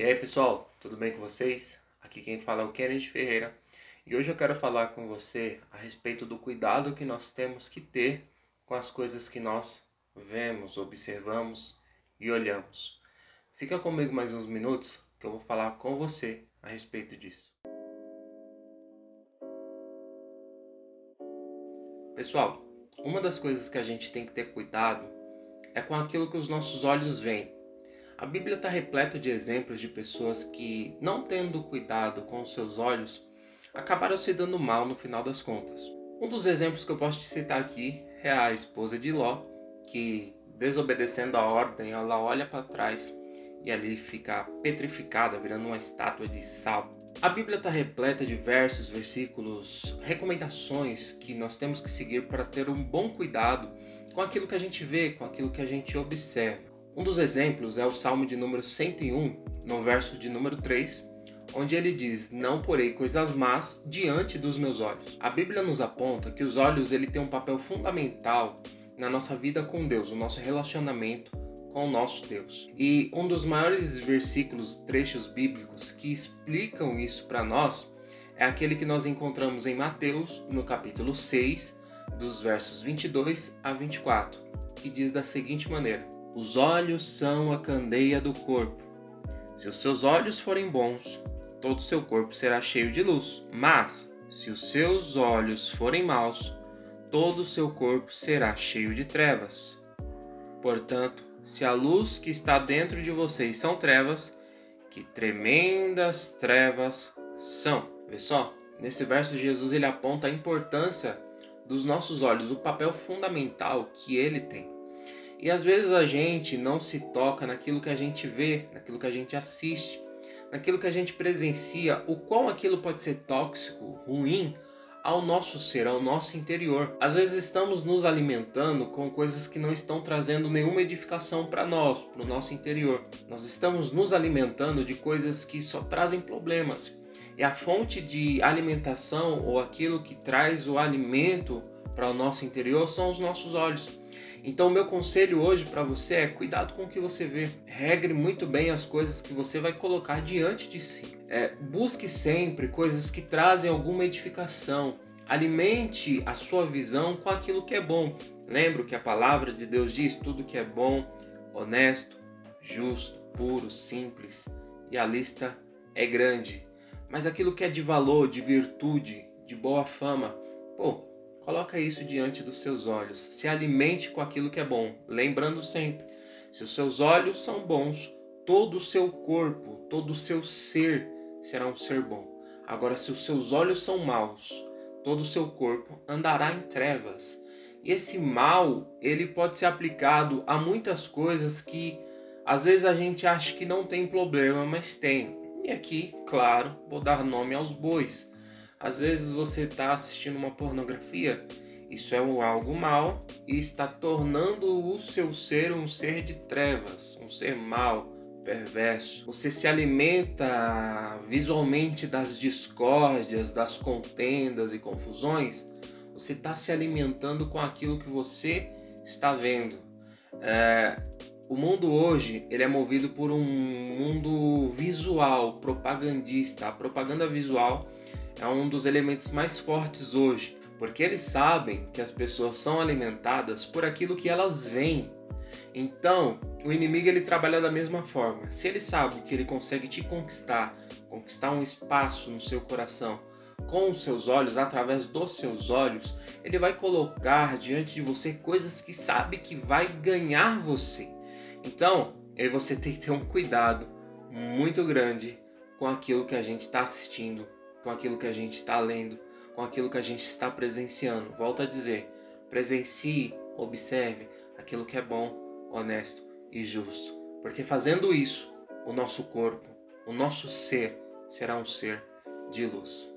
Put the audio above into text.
E aí pessoal, tudo bem com vocês? Aqui quem fala é o Kennedy Ferreira e hoje eu quero falar com você a respeito do cuidado que nós temos que ter com as coisas que nós vemos, observamos e olhamos. Fica comigo mais uns minutos que eu vou falar com você a respeito disso. Pessoal, uma das coisas que a gente tem que ter cuidado é com aquilo que os nossos olhos veem. A Bíblia está repleta de exemplos de pessoas que, não tendo cuidado com os seus olhos, acabaram se dando mal no final das contas. Um dos exemplos que eu posso te citar aqui é a esposa de Ló, que, desobedecendo a ordem, ela olha para trás e ali fica petrificada, virando uma estátua de sal. A Bíblia está repleta de versos, versículos, recomendações que nós temos que seguir para ter um bom cuidado com aquilo que a gente vê, com aquilo que a gente observa. Um dos exemplos é o Salmo de número 101, no verso de número 3, onde ele diz: "Não porei coisas más diante dos meus olhos". A Bíblia nos aponta que os olhos ele tem um papel fundamental na nossa vida com Deus, o nosso relacionamento com o nosso Deus. E um dos maiores versículos, trechos bíblicos que explicam isso para nós é aquele que nós encontramos em Mateus, no capítulo 6, dos versos 22 a 24, que diz da seguinte maneira: os olhos são a candeia do corpo. Se os seus olhos forem bons, todo o seu corpo será cheio de luz. Mas, se os seus olhos forem maus, todo o seu corpo será cheio de trevas. Portanto, se a luz que está dentro de vocês são trevas, que tremendas trevas são. Vê só, nesse verso Jesus ele aponta a importância dos nossos olhos, o papel fundamental que ele tem. E às vezes a gente não se toca naquilo que a gente vê, naquilo que a gente assiste, naquilo que a gente presencia, o qual aquilo pode ser tóxico, ruim ao nosso ser, ao nosso interior. Às vezes estamos nos alimentando com coisas que não estão trazendo nenhuma edificação para nós, para o nosso interior. Nós estamos nos alimentando de coisas que só trazem problemas. E a fonte de alimentação ou aquilo que traz o alimento para o nosso interior são os nossos olhos. Então, o meu conselho hoje para você é cuidado com o que você vê. Regre muito bem as coisas que você vai colocar diante de si. É, busque sempre coisas que trazem alguma edificação. Alimente a sua visão com aquilo que é bom. Lembro que a palavra de Deus diz tudo que é bom, honesto, justo, puro, simples. E a lista é grande. Mas aquilo que é de valor, de virtude, de boa fama, pô, Coloca isso diante dos seus olhos. Se alimente com aquilo que é bom, lembrando sempre: se os seus olhos são bons, todo o seu corpo, todo o seu ser será um ser bom. Agora, se os seus olhos são maus, todo o seu corpo andará em trevas. E esse mal, ele pode ser aplicado a muitas coisas que às vezes a gente acha que não tem problema, mas tem. E aqui, claro, vou dar nome aos bois. Às vezes você está assistindo uma pornografia, isso é algo mal e está tornando o seu ser um ser de trevas, um ser mal, perverso. Você se alimenta visualmente das discórdias, das contendas e confusões. Você está se alimentando com aquilo que você está vendo. É, o mundo hoje ele é movido por um mundo visual, propagandista. A propaganda visual é um dos elementos mais fortes hoje, porque eles sabem que as pessoas são alimentadas por aquilo que elas veem. Então, o inimigo ele trabalha da mesma forma. Se ele sabe que ele consegue te conquistar, conquistar um espaço no seu coração com os seus olhos, através dos seus olhos, ele vai colocar diante de você coisas que sabe que vai ganhar você. Então, aí você tem que ter um cuidado muito grande com aquilo que a gente está assistindo, com aquilo que a gente está lendo, com aquilo que a gente está presenciando. Volto a dizer: presencie, observe aquilo que é bom, honesto e justo. Porque fazendo isso, o nosso corpo, o nosso ser será um ser de luz.